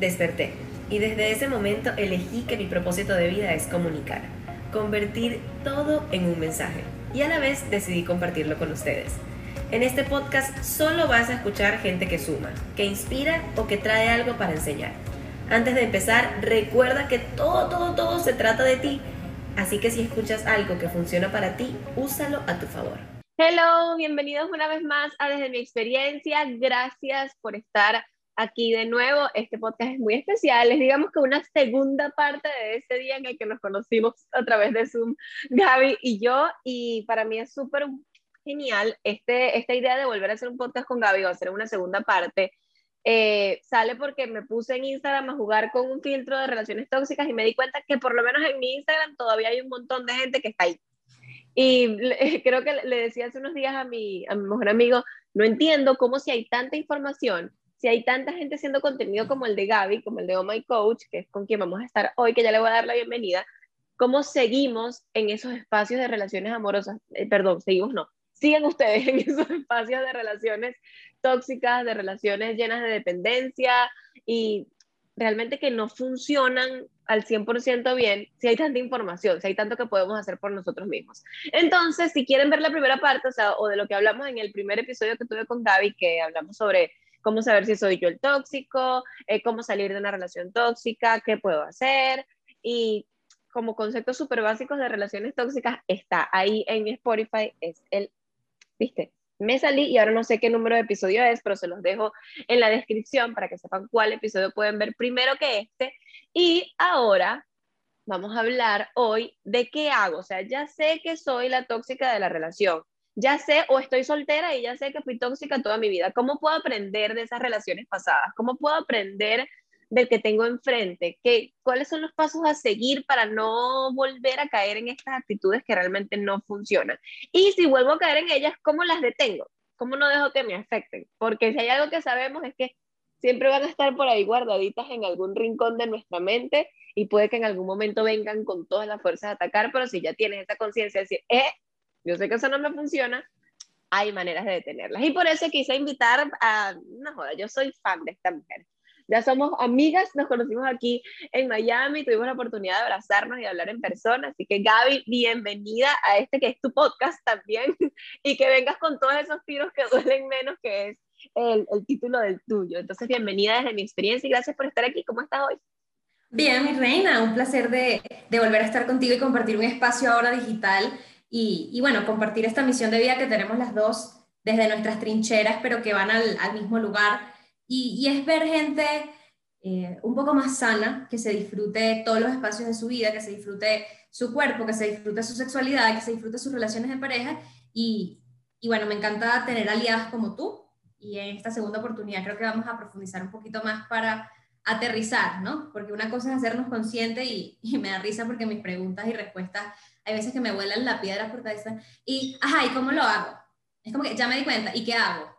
desperté y desde ese momento elegí que mi propósito de vida es comunicar, convertir todo en un mensaje y a la vez decidí compartirlo con ustedes. En este podcast solo vas a escuchar gente que suma, que inspira o que trae algo para enseñar. Antes de empezar, recuerda que todo, todo, todo se trata de ti. Así que si escuchas algo que funciona para ti, úsalo a tu favor. Hello, bienvenidos una vez más a Desde mi experiencia. Gracias por estar aquí de nuevo. Este podcast es muy especial. Es digamos que una segunda parte de ese día en el que nos conocimos a través de Zoom, Gaby y yo. Y para mí es súper genial este, esta idea de volver a hacer un podcast con Gaby o hacer una segunda parte. Eh, sale porque me puse en Instagram a jugar con un filtro de relaciones tóxicas y me di cuenta que por lo menos en mi Instagram todavía hay un montón de gente que está ahí. Y creo que le decía hace unos días a mi, a mi mejor amigo, no entiendo cómo si hay tanta información, si hay tanta gente haciendo contenido como el de Gaby, como el de Oh My Coach, que es con quien vamos a estar hoy, que ya le voy a dar la bienvenida, cómo seguimos en esos espacios de relaciones amorosas, eh, perdón, seguimos no, sigan ustedes en esos espacios de relaciones tóxicas, de relaciones llenas de dependencia y realmente que no funcionan al 100% bien si hay tanta información, si hay tanto que podemos hacer por nosotros mismos. Entonces, si quieren ver la primera parte, o sea, o de lo que hablamos en el primer episodio que tuve con Gaby, que hablamos sobre cómo saber si soy yo el tóxico, eh, cómo salir de una relación tóxica, qué puedo hacer y como conceptos súper básicos de relaciones tóxicas está ahí en Spotify, es el, viste, me salí y ahora no sé qué número de episodio es, pero se los dejo en la descripción para que sepan cuál episodio pueden ver primero que este. Y ahora vamos a hablar hoy de qué hago. O sea, ya sé que soy la tóxica de la relación, ya sé o estoy soltera y ya sé que fui tóxica toda mi vida. ¿Cómo puedo aprender de esas relaciones pasadas? ¿Cómo puedo aprender del que tengo enfrente? ¿Qué, ¿Cuáles son los pasos a seguir para no volver a caer en estas actitudes que realmente no funcionan? Y si vuelvo a caer en ellas, ¿cómo las detengo? ¿Cómo no dejo que me afecten? Porque si hay algo que sabemos es que siempre van a estar por ahí guardaditas en algún rincón de nuestra mente y puede que en algún momento vengan con todas las fuerzas a atacar, pero si ya tienes esa conciencia de decir, eh, yo sé que eso no me funciona, hay maneras de detenerlas. Y por eso quise invitar a, no joda, yo soy fan de esta mujer. Ya somos amigas, nos conocimos aquí en Miami, tuvimos la oportunidad de abrazarnos y hablar en persona. Así que Gaby, bienvenida a este que es tu podcast también y que vengas con todos esos tiros que duelen menos, que es el, el título del tuyo. Entonces, bienvenida desde mi experiencia y gracias por estar aquí. ¿Cómo estás hoy? Bien, mi reina, un placer de, de volver a estar contigo y compartir un espacio ahora digital y, y, bueno, compartir esta misión de vida que tenemos las dos desde nuestras trincheras, pero que van al, mismo lugar. Y, es ver gente eh, un poco más sana, que se disfrute todos los espacios de su vida, que se disfrute su cuerpo, que se disfrute su sexualidad, que se disfrute sus relaciones de pareja. Y, y bueno, me encanta tener aliadas como tú. Y en esta segunda oportunidad creo que vamos a profundizar un poquito más para aterrizar, ¿no? Porque una cosa es hacernos conscientes y, y me da risa porque mis preguntas y respuestas hay veces que me vuelan la piedra por cabeza y, ajá, ¿y cómo lo hago? Es como que ya me di cuenta, ¿y qué hago?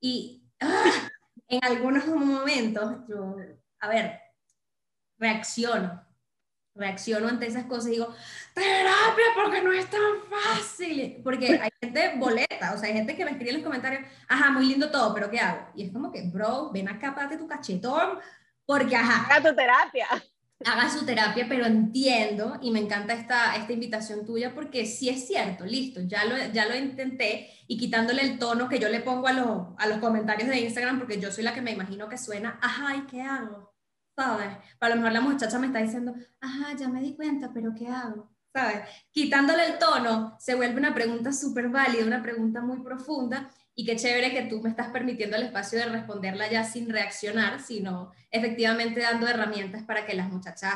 Y ¡ah! en algunos momentos, yo, a ver, reacciono, reacciono ante esas cosas y digo, terapia, porque no es tan fácil. Porque hay gente boleta, o sea, hay gente que me escribe en los comentarios, ajá, muy lindo todo, pero ¿qué hago? Y es como que, bro, ven acá, pate tu cachetón, porque ajá. Haga tu terapia haga su terapia, pero entiendo y me encanta esta, esta invitación tuya porque sí es cierto, listo, ya lo, ya lo intenté y quitándole el tono que yo le pongo a, los, a los comentarios de Instagram porque yo soy la que me imagino que suena, ajá, ¿y qué hago? ¿Sabes? Para lo mejor la muchacha me está diciendo, ajá, ya me di cuenta, pero ¿qué hago? ¿Sabes? Quitándole el tono se vuelve una pregunta súper válida, una pregunta muy profunda y qué chévere que tú me estás permitiendo el espacio de responderla ya sin reaccionar, sino efectivamente dando herramientas para que las muchachas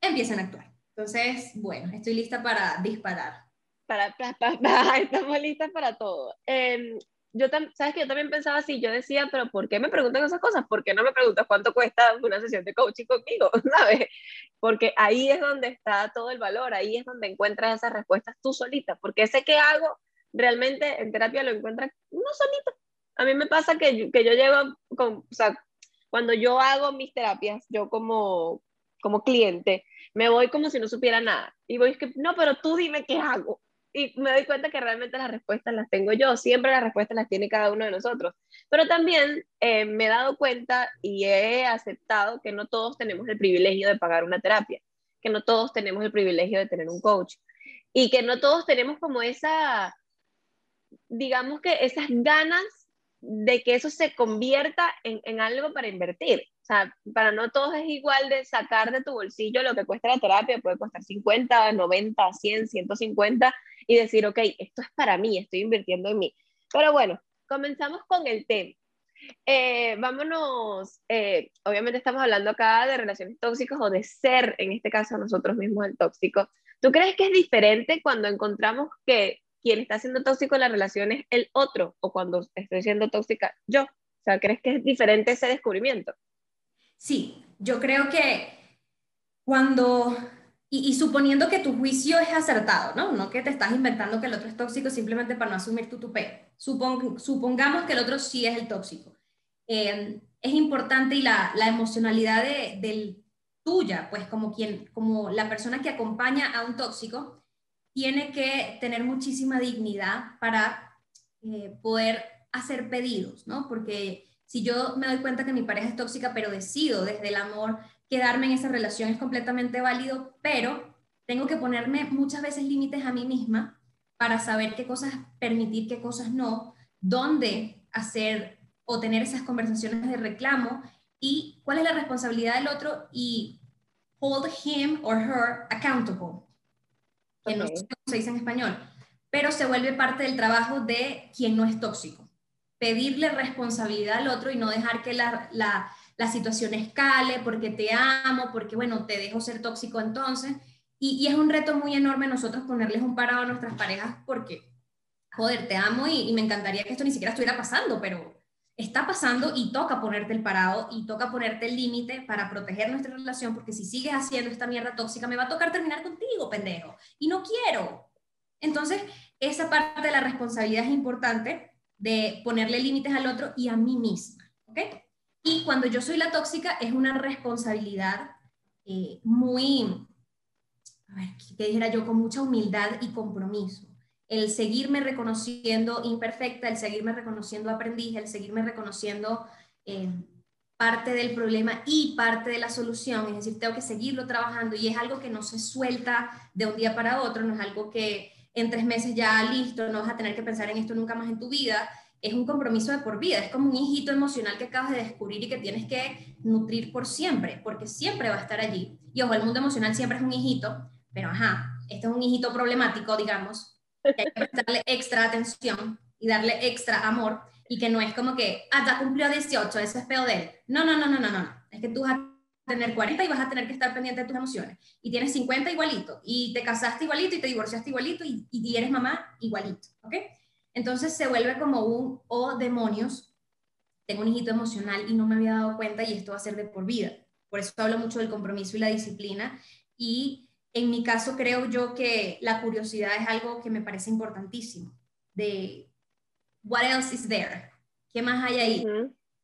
empiecen a actuar. Entonces, bueno, estoy lista para disparar. Para, para, estamos listas para todo. Eh, yo sabes que yo también pensaba así, yo decía, pero ¿por qué me preguntan esas cosas? ¿Por qué no me preguntas cuánto cuesta una sesión de coaching conmigo? ¿Sabes? Porque ahí es donde está todo el valor, ahí es donde encuentras esas respuestas tú solita, porque ese que hago realmente en terapia lo encuentra uno solito. A mí me pasa que yo, que yo llego con, o sea, cuando yo hago mis terapias, yo como, como cliente, me voy como si no supiera nada. Y voy que, no, pero tú dime qué hago. y me doy cuenta que realmente las respuestas las tengo yo, siempre las respuestas las tiene cada uno de nosotros. Pero también eh, me he dado cuenta y he aceptado que no todos tenemos el privilegio de pagar una terapia, que no todos tenemos el privilegio de tener un coach y que no todos tenemos como esa, digamos que esas ganas de que eso se convierta en, en algo para invertir. O sea, para no todos es igual de sacar de tu bolsillo lo que cuesta la terapia, puede costar 50, 90, 100, 150 y decir, ok, esto es para mí, estoy invirtiendo en mí. Pero bueno, comenzamos con el tema. Eh, vámonos, eh, obviamente estamos hablando acá de relaciones tóxicas o de ser, en este caso, nosotros mismos el tóxico. ¿Tú crees que es diferente cuando encontramos que quien está siendo tóxico en la relación es el otro o cuando estoy siendo tóxica yo? O sea, ¿crees que es diferente ese descubrimiento? Sí, yo creo que cuando, y, suponiendo que tu juicio es acertado, ¿no? No que te estás inventando que el otro es tóxico simplemente para no asumir tu tupé. supongamos que el otro sí es el tóxico. Eh, es importante y la, la emocionalidad de, del tuya, pues como quien, como la persona que acompaña a un tóxico, tiene que tener muchísima dignidad para eh, poder hacer pedidos, ¿no? Porque si yo me doy cuenta que mi pareja es tóxica, pero decido desde el amor quedarme en esa relación, es completamente válido, pero tengo que ponerme muchas veces límites a mí misma para saber qué cosas permitir, qué cosas no, dónde hacer o tener esas conversaciones de reclamo y cuál es la responsabilidad del otro y hold him or her accountable, que no sé cómo se dice en español, pero se vuelve parte del trabajo de quien no es tóxico pedirle responsabilidad al otro y no dejar que la, la, la situación escale porque te amo, porque bueno, te dejo ser tóxico entonces. Y, y, es un reto muy enorme nosotros ponerles un parado a nuestras parejas porque, joder, te amo y, y me encantaría que esto ni siquiera estuviera pasando, pero está pasando y toca ponerte el parado y toca ponerte el límite para proteger nuestra relación, porque si sigues haciendo esta mierda tóxica, me va a tocar terminar contigo, pendejo. Y no quiero. Entonces, esa parte de la responsabilidad es importante de ponerle límites al otro y a mí misma. ¿ok? Y cuando yo soy la tóxica es una responsabilidad eh, muy, a ver, ¿qué dijera yo? Con mucha humildad y compromiso. El seguirme reconociendo imperfecta, el seguirme reconociendo aprendiz, el seguirme reconociendo eh, parte del problema y parte de la solución. Es decir, tengo que seguirlo trabajando y es algo que no se suelta de un día para otro, no es algo que en tres meses ya listo, no vas a tener que pensar en esto nunca más en tu vida. Es un compromiso de por vida, es como un hijito emocional que acabas de descubrir y que tienes que nutrir por siempre, porque siempre va a estar allí. Y ojo, el mundo emocional siempre es un hijito, pero ajá, este es un hijito problemático, digamos, que hay que darle extra atención y darle extra amor, y que no es como que, ah, ya cumplió 18, eso es peor de él. No, no, no, no, no, no, es que tú vas tener 40 y vas a tener que estar pendiente de tus emociones. Y tienes 50 igualito, y te casaste igualito, y te divorciaste igualito, y, y eres mamá igualito, ¿ok? Entonces se vuelve como un, oh demonios, tengo un hijito emocional y no me había dado cuenta y esto va a ser de por vida. Por eso hablo mucho del compromiso y la disciplina. Y en mi caso creo yo que la curiosidad es algo que me parece importantísimo. De, what else is there? ¿Qué más hay ahí?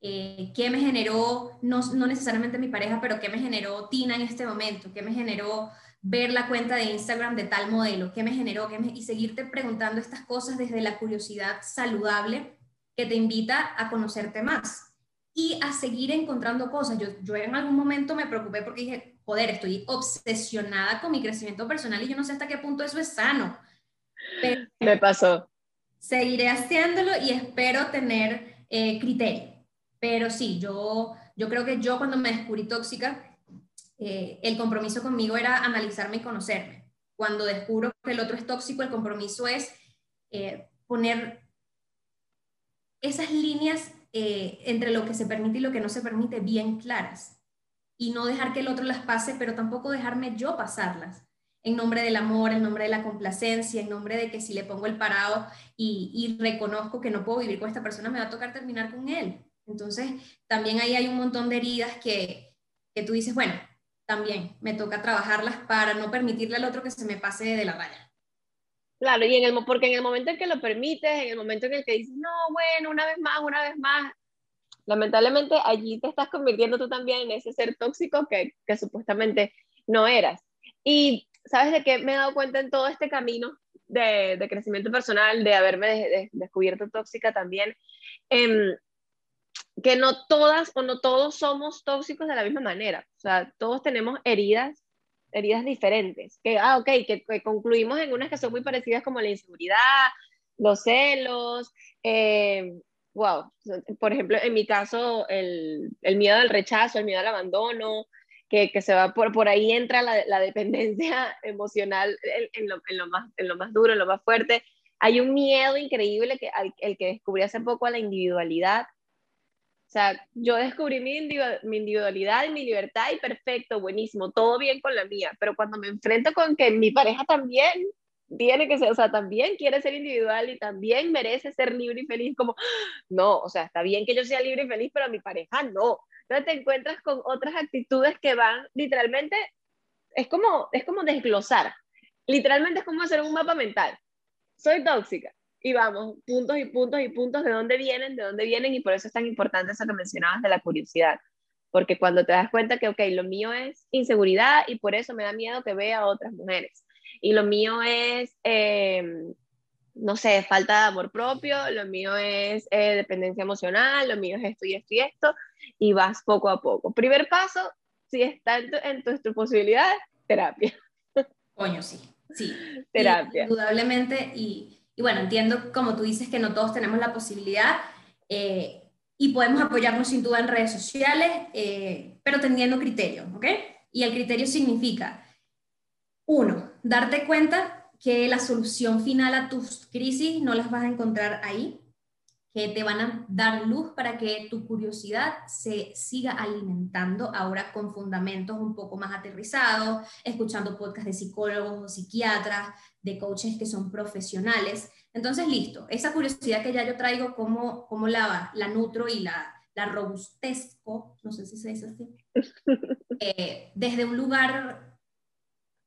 eh, qué me generó, no, no, necesariamente mi pareja, pero qué me generó Tina en este momento, qué me generó ver la cuenta de Instagram de tal modelo, qué me generó, qué y seguirte preguntando estas cosas desde la curiosidad saludable que te invita a conocerte más y a seguir encontrando cosas. Yo, yo en algún momento me preocupé porque dije, joder, estoy obsesionada con mi crecimiento personal y yo no sé hasta qué punto eso es sano. me pasó. Seguiré haciéndolo y espero tener eh, criterio pero sí, yo, yo creo que yo cuando me descubrí tóxica, eh, el compromiso conmigo era analizarme y conocerme. Cuando descubro que el otro es tóxico, el compromiso es eh, poner esas líneas eh, entre lo que se permite y lo que no se permite bien claras. Y no dejar que el otro las pase, pero tampoco dejarme yo pasarlas. En nombre del amor, en nombre de la complacencia, en nombre de que si le pongo el parado y, reconozco que no puedo vivir con esta persona, me va a tocar terminar con él entonces, también ahí hay un montón de heridas que, que tú dices, bueno, también me toca trabajarlas para no permitirle al otro que se me pase de la raya. Claro, y en el, porque en el momento en que lo permites, en el momento en el que dices, no, bueno, una vez más, una vez más, lamentablemente allí te estás convirtiendo tú también en ese ser tóxico que, que supuestamente no eras. Y sabes de qué me he dado cuenta en todo este camino de, crecimiento personal, de haberme descubierto tóxica también, em, que no todas o no todos somos tóxicos de la misma manera. O sea, todos tenemos heridas, heridas diferentes. Que, ah, ok, que, concluimos en unas que son muy parecidas como la inseguridad, los celos, wow. Por ejemplo, en mi caso, el, el, miedo al rechazo, el miedo al abandono, que, que se va por, por ahí entra la, la dependencia emocional en, lo, en, lo, más, en lo más duro, en lo más fuerte. Hay un miedo increíble que, el que descubrí hace poco a la individualidad o sea, yo descubrí mi, individualidad y mi libertad y perfecto, buenísimo, todo bien con la mía, pero cuando me enfrento con que mi pareja también tiene que ser, o sea, también quiere ser individual y también merece ser libre y feliz, como, no, o sea, está bien que yo sea libre y feliz, pero mi pareja no. Entonces te encuentras con otras actitudes que van literalmente, es como, es como desglosar, literalmente es como hacer un mapa mental. Soy tóxica, y vamos, puntos y puntos y puntos de dónde vienen, de dónde vienen, y por eso es tan importante eso que mencionabas de la curiosidad, porque cuando te das cuenta que, ok, lo mío es inseguridad y por eso me da miedo que vea a otras mujeres, y lo mío es, em, no sé, falta de amor propio, lo mío es eh, dependencia emocional, lo mío es esto y esto y esto, y vas poco a poco. Primer paso, si está en, tu, en tus posibilidades, terapia. Coño, sí, sí. Terapia. indudablemente, y y bueno, entiendo, como tú dices, que no todos tenemos la posibilidad eh, y podemos apoyarnos sin duda en redes sociales, eh, pero teniendo criterio, ¿ok? Y el criterio significa, uno, darte cuenta que la solución final a tus crisis no las vas a encontrar ahí, que te van a dar luz para que tu curiosidad se siga alimentando ahora con fundamentos un poco más aterrizados, escuchando podcasts de psicólogos o psiquiatras, de coaches que son profesionales. Entonces, listo, esa curiosidad que ya yo traigo, cómo, cómo la, la nutro y la, la robustezco, no sé si se dice así, eh, desde un lugar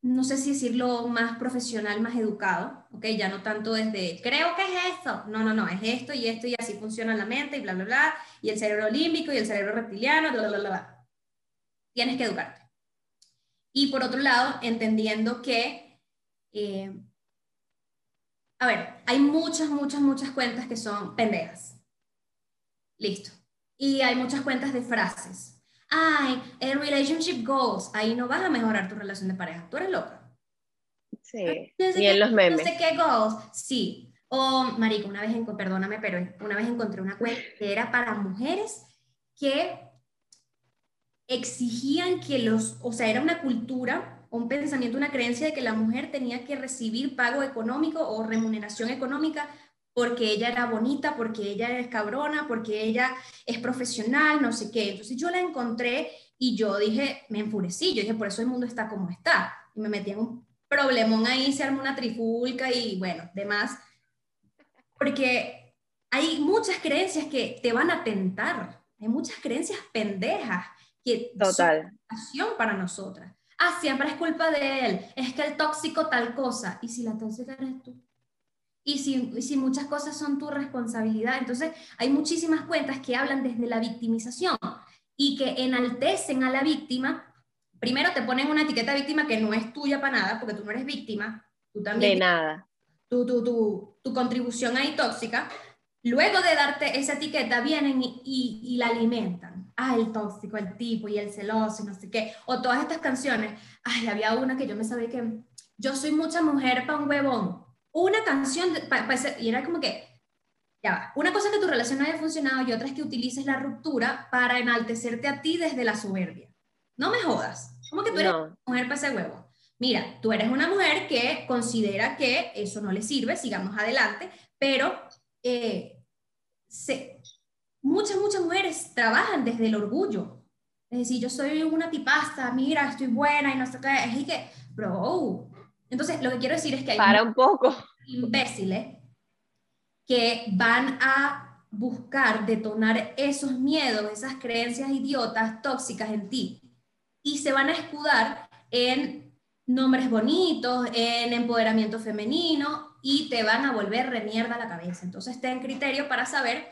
no sé si decirlo más profesional, más educado, ¿ok? Ya no tanto desde, creo que es esto, no, no, no, es esto y esto y así funciona la mente y bla, bla, bla, y el cerebro límbico y el cerebro reptiliano, bla, bla, bla, bla. Tienes que educarte. Y por otro lado, entendiendo que, eh, a ver, hay muchas, muchas, muchas cuentas que son pendejas. Listo. Y hay muchas cuentas de frases ay, el relationship goals, ahí no vas a mejorar tu relación de pareja. Tú eres loca. Sí, ni en los memes. No sé qué goals, sí. O, marico, una vez, perdóname, pero una vez encontré una cuenta que era para mujeres que exigían que los, o sea, era una cultura, un pensamiento, una creencia de que la mujer tenía que recibir pago económico o remuneración económica porque ella era bonita, porque ella es cabrona, porque ella es profesional, no sé qué. Entonces yo la encontré y yo dije, me enfurecí, yo dije, por eso el mundo está como está. Y me metí en un problemón ahí, se armó una trifulca y bueno, demás. Porque hay muchas creencias que te van a tentar, hay muchas creencias pendejas que Total. son para nosotras. Ah, siempre es culpa de él, es que el tóxico tal cosa. ¿Y si la tóxica eres tú? Y si, si, muchas cosas son tu responsabilidad. Entonces, hay muchísimas cuentas que hablan desde la victimización y que enaltecen a la víctima. Primero te ponen una etiqueta víctima que no es tuya para nada, porque tú no eres víctima, tú también. De nada. Tu, tu, tu, tu contribución ahí tóxica. Luego de darte esa etiqueta, vienen y, y, y, la alimentan. Ah, el tóxico, el tipo y el celoso, no sé qué. O todas estas canciones. Ay, había una que yo me sabía que yo soy mucha mujer para un huevón una canción, y era como que, ya va, una cosa es que tu relación no haya funcionado y otra es que utilices la ruptura para enaltecerte a ti desde la soberbia. No me jodas, como que tú eres una mujer para ese huevo. Mira, tú eres una mujer que considera que eso no le sirve, sigamos adelante, pero eh, muchas, muchas mujeres trabajan desde el orgullo. Es decir, yo soy una tipasta, mira, estoy buena y no sé qué. Es que, bro, entonces, lo que quiero decir es que hay Para un poco. imbéciles que van a buscar detonar esos miedos, esas creencias idiotas, tóxicas en ti, y se van a escudar en nombres bonitos, en empoderamiento femenino, y te van a volver remierda la cabeza. Entonces, ten criterio para saber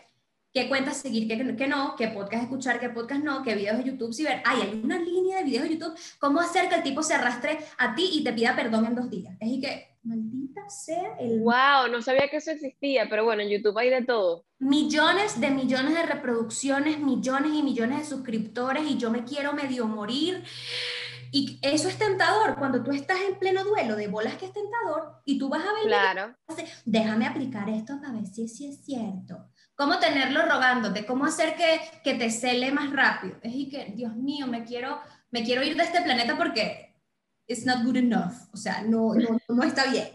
qué cuentas seguir, qué, no, qué podcast escuchar, qué podcast no, qué videos de YouTube si ver. Ay, hay una línea de videos de YouTube, cómo hacer que el tipo se arrastre a ti y te pida perdón en dos días. Es y que, maldita sea el... ¡Wow! No sabía que eso existía, pero bueno, en YouTube hay de todo. Millones de millones de reproducciones, millones y millones de suscriptores y yo me quiero medio morir. Y eso es tentador cuando tú estás en pleno duelo de bolas que es tentador y tú vas a ver... Claro. Déjame aplicar esto para ver si, si es cierto. ¿Cómo tenerlo rogándote? ¿Cómo hacer que, que te cele más rápido? Es y que, Dios mío, me quiero, me quiero ir de este planeta porque it's not good enough. O sea, no, no, no está bien.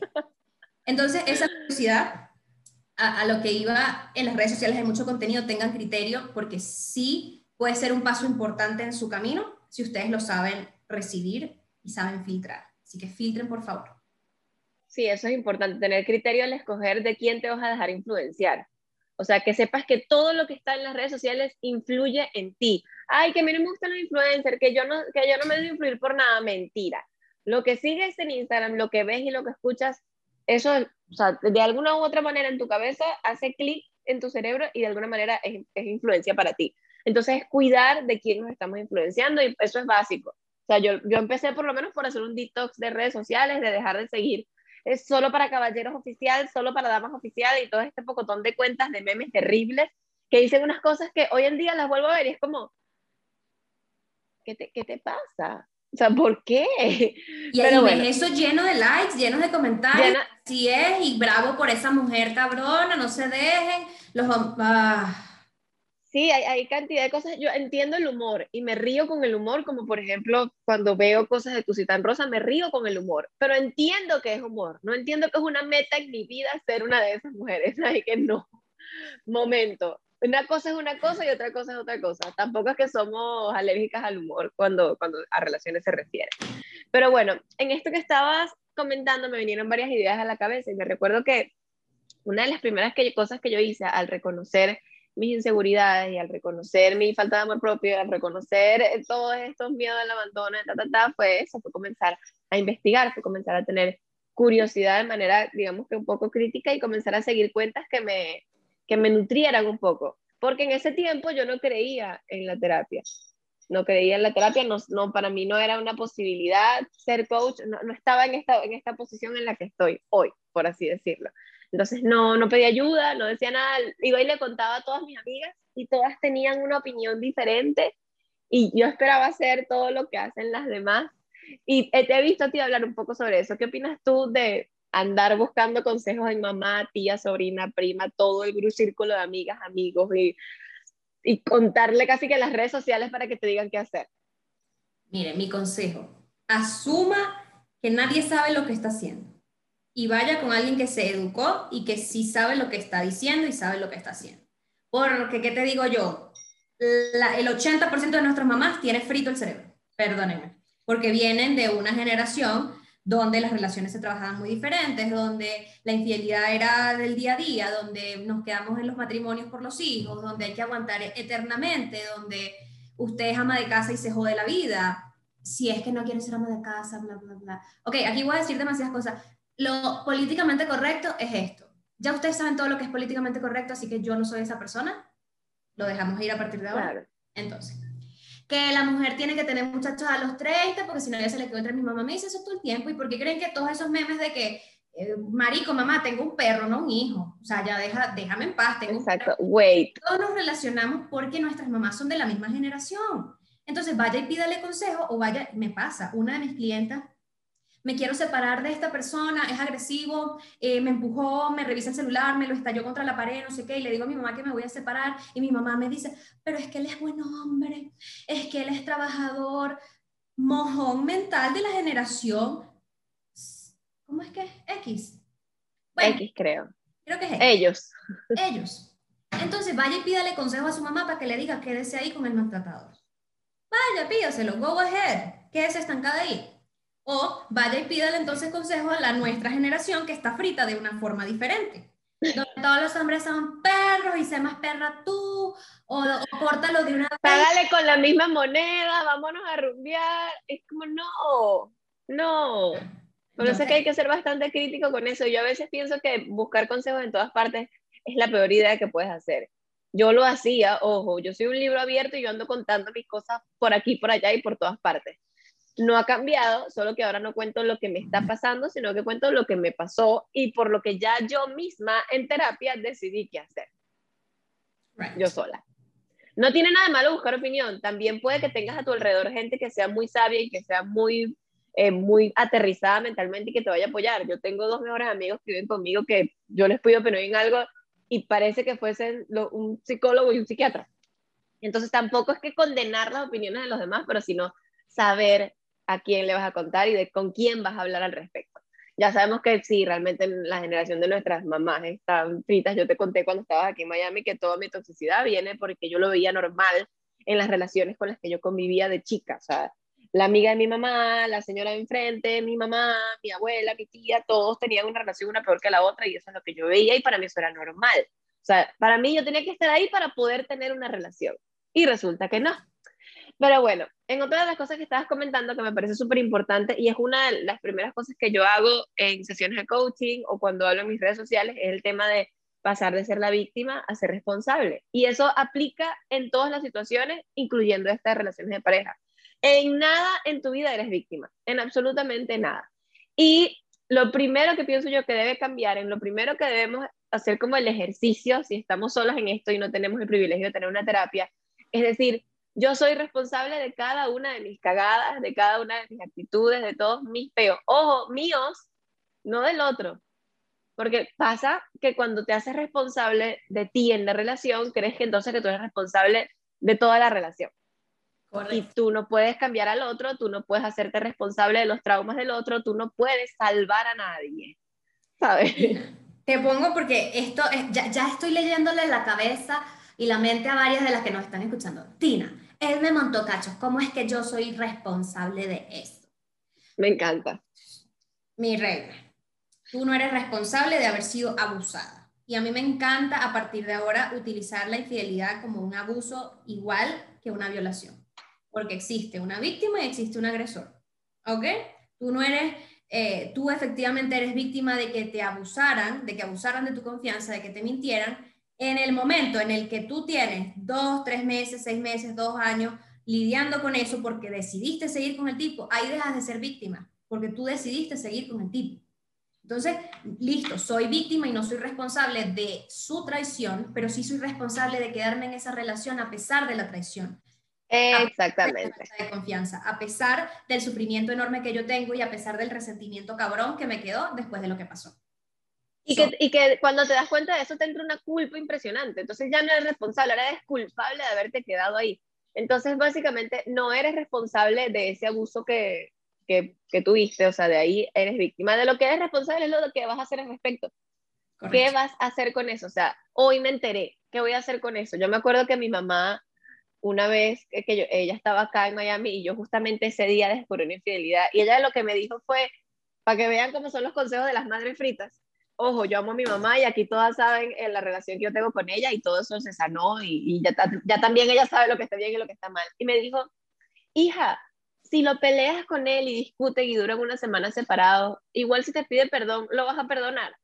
Entonces, esa curiosidad a, a, lo que iba en las redes sociales hay mucho contenido, tengan criterio porque sí puede ser un paso importante en su camino si ustedes lo saben recibir y saben filtrar. Así que filtren, por favor. Sí, eso es importante, tener criterio al escoger de quién te vas a dejar influenciar. O sea, que sepas que todo lo que está en las redes sociales influye en ti. Ay, que a mí no me gustan los influencers, que yo no, que yo no me debo influir por nada, mentira. Lo que sigues en Instagram, lo que ves y lo que escuchas, eso, o sea, de alguna u otra manera en tu cabeza hace clic en tu cerebro y de alguna manera es, es influencia para ti. Entonces, es cuidar de quién nos estamos influenciando y eso es básico. O sea, yo, yo empecé por lo menos por hacer un detox de redes sociales, de dejar de seguir es solo para caballeros oficial, solo para damas oficial y todo este pocotón de cuentas de memes terribles que dicen unas cosas que hoy en día las vuelvo a ver y es como, ¿qué te, qué te pasa? O sea, ¿por qué? Y, Pero bueno. eso lleno de likes, lleno de comentarios. si es, y bravo por esa mujer cabrona, no se dejen. Los, ah. Sí, hay, hay, cantidad de cosas. Yo entiendo el humor y me río con el humor, como por ejemplo cuando veo cosas de Tucitán Rosa, me río con el humor, pero entiendo que es humor. No entiendo que es una meta en mi vida ser una de esas mujeres. Así que no. Momento. Una cosa es una cosa y otra cosa es otra cosa. Tampoco es que somos alérgicas al humor cuando, cuando a relaciones se refiere. Pero bueno, en esto que estabas comentando me vinieron varias ideas a la cabeza y me recuerdo que una de las primeras que, cosas que yo hice al reconocer mis inseguridades y al reconocer mi falta de amor propio, al reconocer eh, todos estos miedos al abandono, ta, ta, ta, fue eso, fue comenzar a investigar, fue comenzar a tener curiosidad de manera, digamos que un poco crítica y comenzar a seguir cuentas que me, que me nutrieran un poco. Porque en ese tiempo yo no creía en la terapia. No creía en la terapia, no, no para mí no era una posibilidad ser coach, no, no estaba en esta, en esta posición en la que estoy hoy, por así decirlo. Entonces no, no pedía ayuda, no decía nada, iba y le contaba a todas mis amigas y todas tenían una opinión diferente y yo esperaba hacer todo lo que hacen las demás. Y te he visto a ti hablar un poco sobre eso. ¿Qué opinas tú de andar buscando consejos de mamá, tía, sobrina, prima, todo el círculo de amigas, amigos y, y contarle casi que las redes sociales para que te digan qué hacer? Mire, mi consejo, asuma que nadie sabe lo que está haciendo y vaya con alguien que se educó y que sí sabe lo que está diciendo y sabe lo que está haciendo. Porque, ¿qué te digo yo? el 80% de nuestras mamás tiene frito el cerebro, perdónenme, porque vienen de una generación donde las relaciones se trabajaban muy diferentes, donde la infidelidad era del día a día, donde nos quedamos en los matrimonios por los hijos, donde hay que aguantar eternamente, donde usted es ama de casa y se jode la vida, si es que no quiere ser ama de casa, bla, bla, bla. Ok, aquí voy a decir demasiadas cosas lo políticamente correcto es esto. Ya ustedes saben todo lo que es políticamente correcto, así que yo no soy esa persona. Lo dejamos ir a partir de ahora. Entonces, que la mujer tiene que tener muchachos a los 30, porque si no ya se le quedó entre mi mamá. Me dice eso todo el tiempo. ¿Y por qué creen que todos esos memes de que, eh, marico, mamá, tengo un perro, no un hijo? O sea, ya deja, déjame en paz. Tengo Exacto, wait. Todos nos relacionamos porque nuestras mamás son de la misma generación. Entonces, vaya y pídale consejo o vaya, me pasa, una de mis clientas me quiero separar de esta persona, es agresivo, eh, me empujó, me revisa el celular, me lo estalló contra la pared, no sé qué, y le digo a mi mamá que me voy a separar, y mi mamá me dice, pero es que él es buen hombre, es que él es trabajador, mojón mental de la generación, ¿cómo es que es? X. X creo. Creo que es X. Ellos. Ellos. Entonces vaya y pídale consejo a su mamá para que le diga quédese ahí con el maltratador. Vaya, pídaselo, go ahead, quédese estancada ahí. O vaya y pídale entonces consejo a la nuestra generación que está frita de una forma diferente. Donde todos los hombres son perros y sé más perra tú, o, o córtalo de una Págale con la misma moneda, vámonos a rumbear. Es como, no, no. Por eso es que hay que ser bastante crítico con eso. Yo a veces pienso que buscar consejos en todas partes es la peor idea que puedes hacer. Yo lo hacía, ojo, yo soy un libro abierto y yo ando contando mis cosas por aquí, por allá y por todas partes no ha cambiado, solo que ahora no cuento lo que me está pasando, sino que cuento lo que me pasó y por lo que ya yo misma en terapia decidí qué hacer. Yo sola. No tiene nada de malo buscar opinión. También puede que tengas a tu alrededor gente que sea muy sabia y que sea muy, eh, muy aterrizada mentalmente y que te vaya a apoyar. Yo tengo dos mejores amigos que viven conmigo que yo les pido opinión en algo y parece que fuesen un psicólogo y un psiquiatra. Entonces tampoco es que condenar las opiniones de los demás, pero sino saber a quién le vas a contar y de con quién vas a hablar al respecto. Ya sabemos que sí, realmente en la generación de nuestras mamás están fritas. Yo te conté cuando estabas aquí en Miami que toda mi toxicidad viene porque yo lo veía normal en las relaciones con las que yo convivía de chica. O sea, la amiga de mi mamá, la señora de enfrente, mi mamá, mi abuela, mi tía, todos tenían una relación una peor que la otra y eso es lo que yo veía y para mí eso era normal. O sea, para mí yo tenía que estar ahí para poder tener una relación. Y resulta que no. Pero bueno, en otra de las cosas que estabas comentando que me parece súper importante y es una de las primeras cosas que yo hago en sesiones de coaching o cuando hablo en mis redes sociales es el tema de pasar de ser la víctima a ser responsable. Y eso aplica en todas las situaciones, incluyendo estas relaciones de pareja. En nada en tu vida eres víctima, en absolutamente nada. Y lo primero que pienso yo que debe cambiar, en lo primero que debemos hacer como el ejercicio, si estamos solos en esto y no tenemos el privilegio de tener una terapia, es decir, yo soy responsable de cada una de mis cagadas, de cada una de mis actitudes, de todos mis peos. Ojo, míos, no del otro. Porque pasa que cuando te haces responsable de ti en la relación, crees que entonces que tú eres responsable de toda la relación. Y tú no puedes cambiar al otro, tú no puedes hacerte responsable de los traumas del otro, tú no puedes salvar a nadie. ¿Sabes? Te pongo porque esto, ya, ya estoy leyéndole la cabeza y la mente a varias de las que nos están escuchando. Tina, él me montó cachos. ¿Cómo es que yo soy responsable de eso? Me encanta. Mi reina, tú no eres responsable de haber sido abusada. Y a mí me encanta a partir de ahora utilizar la infidelidad como un abuso igual que una violación. Porque existe una víctima y existe un agresor. ¿Ok? Tú no eres, eh, tú efectivamente eres víctima de que te abusaran, de que abusaran de tu confianza, de que te mintieran, en el momento en el que tú tienes dos, tres meses, seis meses, dos años lidiando con eso porque decidiste seguir con el tipo, ahí dejas de ser víctima, porque tú decidiste seguir con el tipo. Entonces, listo, soy víctima y no soy responsable de su traición, pero sí soy responsable de quedarme en esa relación a pesar de la traición. Exactamente. De confianza, a pesar del sufrimiento enorme que yo tengo y a pesar del resentimiento cabrón que me quedó después de lo que pasó. Y, que, y que cuando te das cuenta de eso te entra una culpa impresionante. Entonces ya no eres responsable, ahora eres culpable de haberte quedado ahí. Entonces básicamente no eres responsable de ese abuso que, que, que tuviste, o sea, de ahí eres víctima. De lo que eres responsable es lo que vas a hacer al respecto. ¿Qué vas a hacer con eso? O sea, hoy me enteré, ¿qué voy a hacer con eso? Yo me acuerdo que mi mamá, una vez que, que ella estaba acá en Miami y yo justamente ese día descubrí una infidelidad y ella lo que me dijo fue, para que vean cómo son los consejos de las madres fritas, ojo, yo amo a mi mamá y aquí todas saben en la relación que yo tengo con ella y todo eso se sanó y, ya, ya también ella sabe lo que está bien y lo que está mal. Y me dijo, hija, si lo peleas con él y discuten y duran una semana separados, igual si te pide perdón, lo vas a perdonar.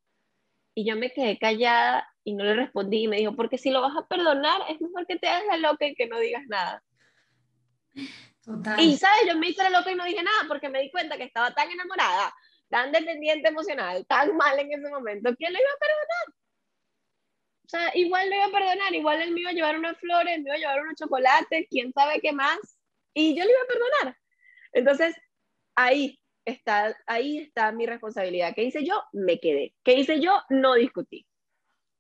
Y yo me quedé callada y no le respondí y me dijo, porque si lo vas a perdonar, es mejor que te hagas la loca y que no digas nada. Total. Y sabes, yo me hice la loca y no dije nada porque me di cuenta que estaba tan enamorada tan dependiente emocional, tan mal en ese momento, que lo iba a perdonar. O sea, igual lo iba a perdonar, igual él me iba a llevar unas flores, me iba a llevar unos chocolates, quién sabe qué más, y yo lo iba a perdonar. Entonces, ahí está, ahí está mi responsabilidad. ¿Qué hice yo? Me quedé. ¿Qué hice yo? No discutí.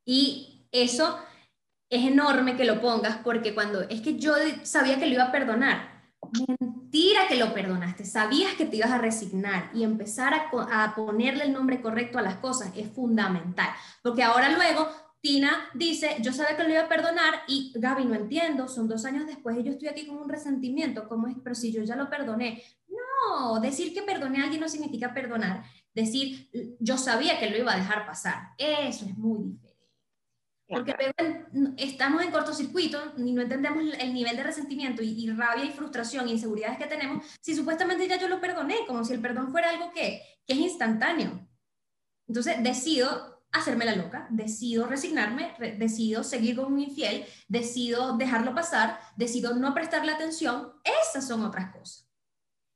Y eso es enorme que lo pongas porque cuando es que yo sabía que lo iba a perdonar, mentira que lo perdonaste, sabías que te ibas a resignar y empezar a, ponerle el nombre correcto a las cosas es fundamental, porque ahora luego Tina dice, yo sabía que lo iba a perdonar y Gaby, no entiendo, son dos años después y yo estoy aquí con un resentimiento, ¿cómo es? Pero si yo ya lo perdoné. No, decir que perdoné a alguien no significa perdonar, decir, yo sabía que lo iba a dejar pasar, eso es muy diferente. Porque estamos en cortocircuito y no entendemos el nivel de resentimiento y, rabia y frustración e inseguridades que tenemos si supuestamente ya yo lo perdoné, como si el perdón fuera algo que, que es instantáneo. Entonces decido hacerme la loca, decido resignarme, decido seguir con un infiel, decido dejarlo pasar, decido no prestarle atención. Esas son otras cosas.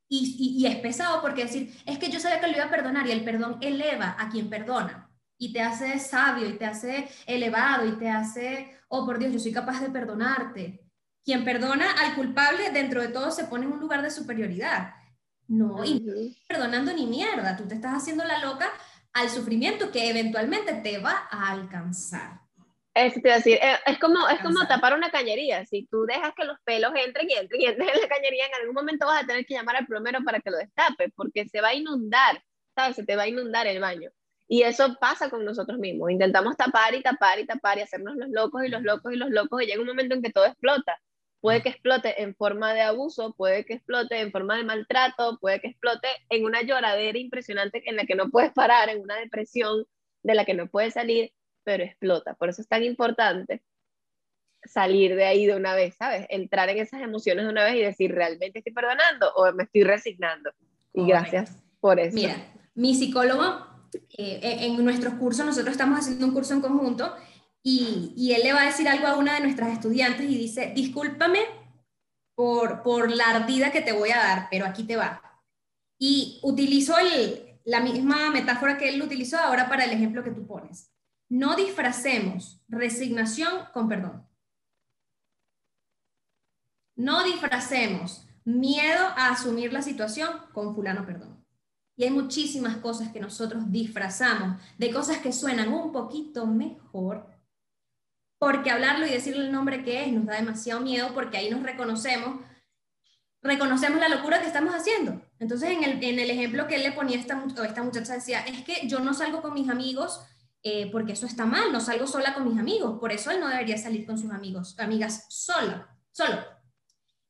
Y, y, es pesado porque decir, es que yo sabía que lo iba a perdonar y el perdón eleva a quien perdona y te hace sabio y te hace elevado y te hace, oh por Dios, yo soy capaz de perdonarte. Quien perdona al culpable dentro de todo se pone en un lugar de superioridad. No, y no perdonando ni mierda, tú te estás haciendo la loca al sufrimiento que eventualmente te va a alcanzar. Eso te decir, eh, es como, es como tapar una cañería. Si tú dejas que los pelos entren y entren y entren en la cañería, en algún momento vas a tener que llamar al plomero para que lo destape, porque se va a inundar, ¿sabes? Se te va a inundar el baño. Y eso pasa con nosotros mismos. Intentamos tapar y tapar y tapar y hacernos los locos y los locos y los locos y llega un momento en que todo explota. Puede que explote en forma de abuso, puede que explote en forma de maltrato, puede que explote en una lloradera impresionante en la que no puedes parar, en una depresión de la que no puedes salir pero explota. Por eso es tan importante salir de ahí de una vez, ¿sabes? Entrar en esas emociones de una vez y decir, ¿realmente estoy perdonando o me estoy resignando? Y gracias por eso. Mira, mi psicólogo, eh, en nuestros cursos, nosotros estamos haciendo un curso en conjunto y, él le va a decir algo a una de nuestras estudiantes y dice, discúlpame por, por la ardida que te voy a dar, pero aquí te va. Y utilizo el, la misma metáfora que él utilizó ahora para el ejemplo que tú pones. No disfracemos resignación con perdón. No disfracemos miedo a asumir la situación con fulano perdón. Y hay muchísimas cosas que nosotros disfrazamos de cosas que suenan un poquito mejor, porque hablarlo y decirle el nombre que es nos da demasiado miedo, porque ahí nos reconocemos, reconocemos la locura que estamos haciendo. Entonces, en el, ejemplo que él le ponía, esta, esta muchacha decía, es que yo no salgo con mis amigos eh, porque eso está mal, no salgo sola con mis amigos, por eso él no debería salir con sus amigos, amigas solo, solo.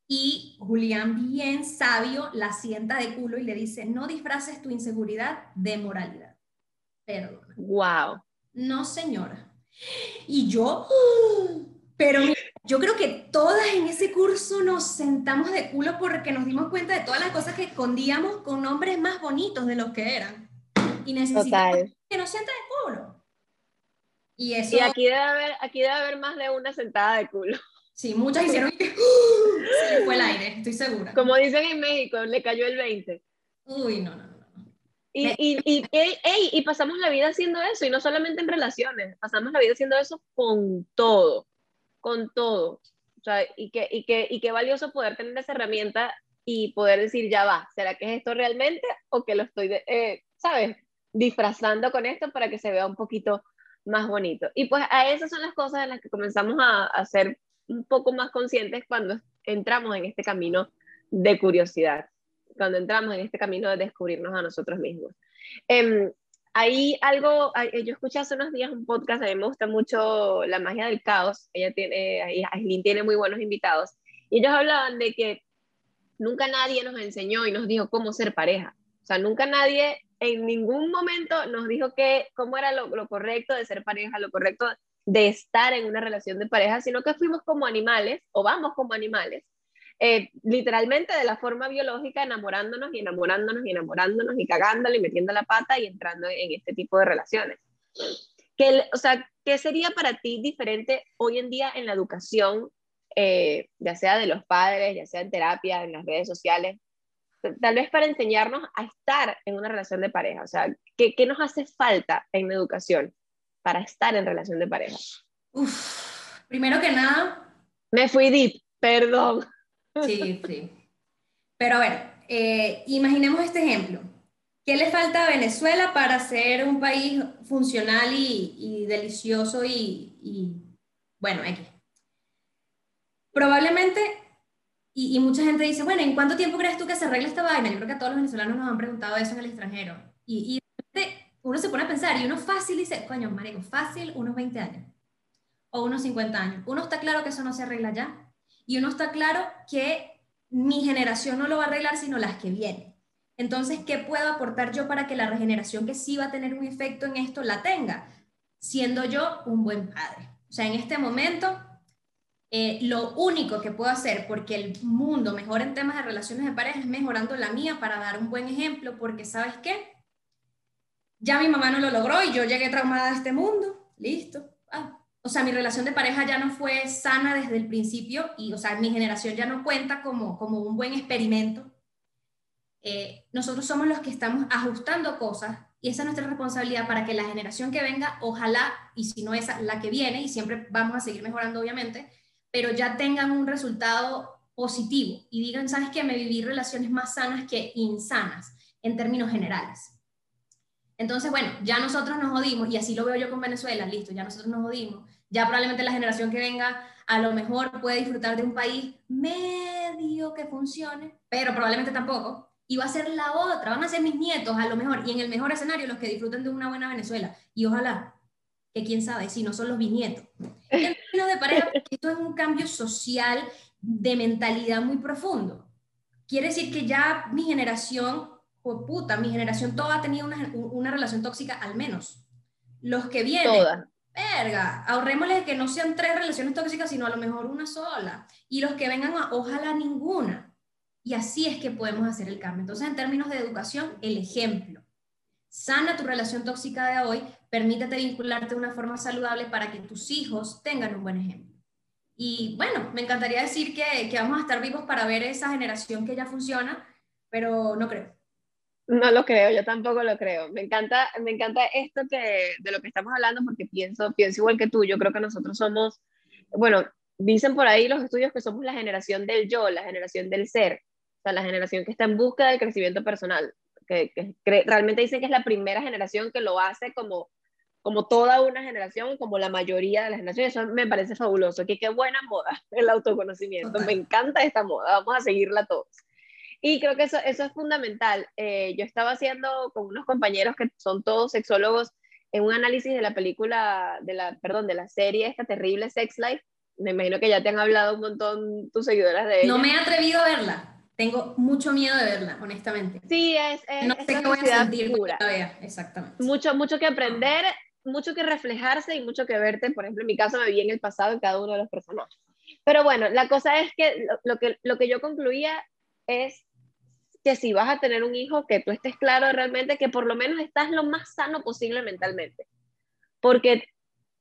Y Julián, bien sabio, la sienta de culo y le dice, no disfraces tu inseguridad de moralidad. Perdón. Wow. No, señora. Y yo, pero yo creo que todas en ese curso nos sentamos de culo porque nos dimos cuenta de todas las cosas que escondíamos con nombres más bonitos de los que eran. Y necesitamos que nos sienta de culo. Y, eso... y aquí, debe haber, aquí debe haber más de una sentada de culo. Sí, muchas hicieron que ¡uh! se le fue el aire, estoy segura. Como dicen en México, le cayó el 20. Uy, no, no, no. Y, y, y, ey, y pasamos la vida haciendo eso, y no solamente en relaciones, pasamos la vida haciendo eso con todo, con todo. O sea, y que, y que, y qué valioso poder tener esa herramienta y poder decir, ya va, ¿será que es esto realmente o que lo estoy, eh, ¿sabes? Disfrazando con esto para que se vea un poquito más bonito. Y pues a esas son las cosas en las que comenzamos a, a ser un poco más conscientes cuando entramos en este camino de curiosidad, cuando entramos en este camino de descubrirnos a nosotros mismos. Eh, hay algo, yo escuché hace unos días un podcast, a mí me gusta mucho La magia del caos, ella tiene, tiene muy buenos invitados, y ellos hablaban de que nunca nadie nos enseñó y nos dijo cómo ser pareja. O sea, nunca nadie en ningún momento nos dijo que cómo era lo, correcto de ser pareja, lo correcto de estar en una relación de pareja, sino que fuimos como animales o vamos como animales, eh, literalmente de la forma biológica, enamorándonos y enamorándonos y enamorándonos y cagándole y metiendo la pata y entrando en este tipo de relaciones. ¿Qué, o sea, ¿qué sería para ti diferente hoy en día en la educación, eh, ya sea de los padres, ya sea en terapia, en las redes sociales, tal vez para enseñarnos a estar en una relación de pareja. O sea, ¿qué, qué nos hace falta en la educación para estar en relación de pareja? Uf, primero que nada... Me fui deep, perdón. Sí, sí. Pero a ver, eh, imaginemos este ejemplo. ¿Qué le falta a Venezuela para ser un país funcional y, y delicioso y, y bueno, X? Probablemente y, mucha gente dice, bueno, ¿en cuánto tiempo crees tú que se arregle esta vaina? Yo creo que a todos los venezolanos nos han preguntado eso en el extranjero. Y, y uno se pone a pensar y uno fácil dice, coño, marico, fácil, unos 20 años o unos 50 años. Uno está claro que eso no se arregla ya. Y uno está claro que mi generación no lo va a arreglar, sino las que vienen. Entonces, ¿qué puedo aportar yo para que la regeneración que sí va a tener un efecto en esto la tenga? Siendo yo un buen padre. O sea, en este momento eh, lo único que puedo hacer porque el mundo mejora en temas de relaciones de pareja es mejorando la mía para dar un buen ejemplo, porque sabes qué, ya mi mamá no lo logró y yo llegué traumada a este mundo, listo. Ah, o sea, mi relación de pareja ya no fue sana desde el principio y, o sea, mi generación ya no cuenta como, como un buen experimento. eh, nosotros somos los que estamos ajustando cosas y esa es nuestra responsabilidad para que la generación que venga, ojalá, y si no es la que viene, y siempre vamos a seguir mejorando obviamente, pero ya tengan un resultado positivo y digan, ¿sabes qué? Me viví relaciones más sanas que insanas en términos generales. Entonces, bueno, ya nosotros nos jodimos, y así lo veo yo con Venezuela, listo, ya nosotros nos jodimos, ya probablemente la generación que venga a lo mejor puede disfrutar de un país medio que funcione, pero probablemente tampoco, y va a ser la otra, van a ser mis nietos a lo mejor, y en el mejor escenario los que disfruten de una buena Venezuela, y ojalá, que quién sabe, si no son los bisnietos. En términos de pareja, esto es un cambio social de mentalidad muy profundo. Quiere decir que ya mi generación puta, mi generación toda ha tenido una, una relación tóxica al menos. Los que vienen, toda. verga, ahorrémosle que no sean tres relaciones tóxicas, sino a lo mejor una sola. Y los que vengan, ojalá ninguna. Y así es que podemos hacer el cambio. Entonces, en términos de educación, el ejemplo. Sana tu relación tóxica de hoy, permítete vincularte de una forma saludable para que tus hijos tengan un buen ejemplo. Y bueno, me encantaría decir que, que vamos a estar vivos para ver esa generación que ya funciona, pero no creo. No lo creo, yo tampoco lo creo. Me encanta, me encanta esto que, de lo que estamos hablando porque pienso, pienso igual que tú. Yo creo que nosotros somos, bueno, dicen por ahí los estudios que somos la generación del yo, la generación del ser, o sea, la generación que está en busca del crecimiento personal, que, realmente dicen que es la primera generación que lo hace como, como toda una generación, como la mayoría de las generaciones. Eso me parece fabuloso, que qué buena moda el autoconocimiento. Me encanta esta moda, vamos a seguirla todos. Y creo que eso, eso es fundamental. Eh, yo estaba haciendo con unos compañeros que son todos sexólogos en un análisis de la película, de la, perdón, de la serie esta terrible Sex Life. Me imagino que ya te han hablado un montón tus seguidoras de ella. No me he atrevido a verla. Tengo mucho miedo de verla, honestamente. Sí, es, no sé qué voy a sentir pura. Vea. Exactamente. Mucho, mucho que aprender, mucho que reflejarse y mucho que verte. Por ejemplo, en mi caso me vi en el pasado en cada uno de los personajes. Pero bueno, la cosa es que lo, que lo que yo concluía es si vas a tener un hijo, que tú estés claro realmente que por lo menos estás lo más sano posible mentalmente. Porque,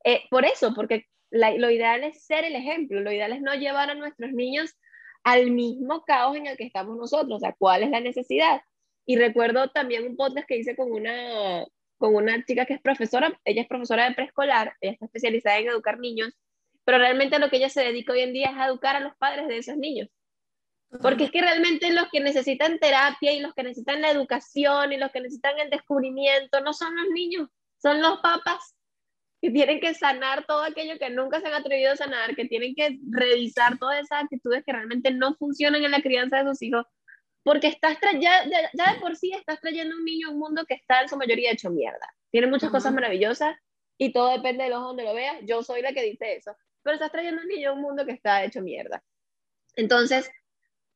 eh, por eso, porque lo ideal es ser el ejemplo, lo ideal es no llevar a nuestros niños al mismo caos en el que estamos nosotros, o sea, cuál es la necesidad. Y recuerdo también un podcast que hice con una, con una chica que es profesora, ella es profesora de preescolar, ella está especializada en educar niños, pero realmente lo que ella se dedica hoy en día es a educar a los padres de esos niños. Porque es que realmente los que necesitan terapia y los que necesitan la educación y los que necesitan el descubrimiento no son los niños, son los papás que tienen que sanar todo aquello que nunca se han atrevido a sanar, que tienen que revisar todas esas actitudes que realmente no funcionan en la crianza de sus hijos, porque estás ya, ya, de por sí estás trayendo un niño a un mundo que está en su mayoría hecho mierda. Tiene muchas cosas maravillosas y todo depende del ojo donde lo veas. Yo soy la que dice eso, pero estás trayendo un niño a un mundo que está hecho mierda. Entonces,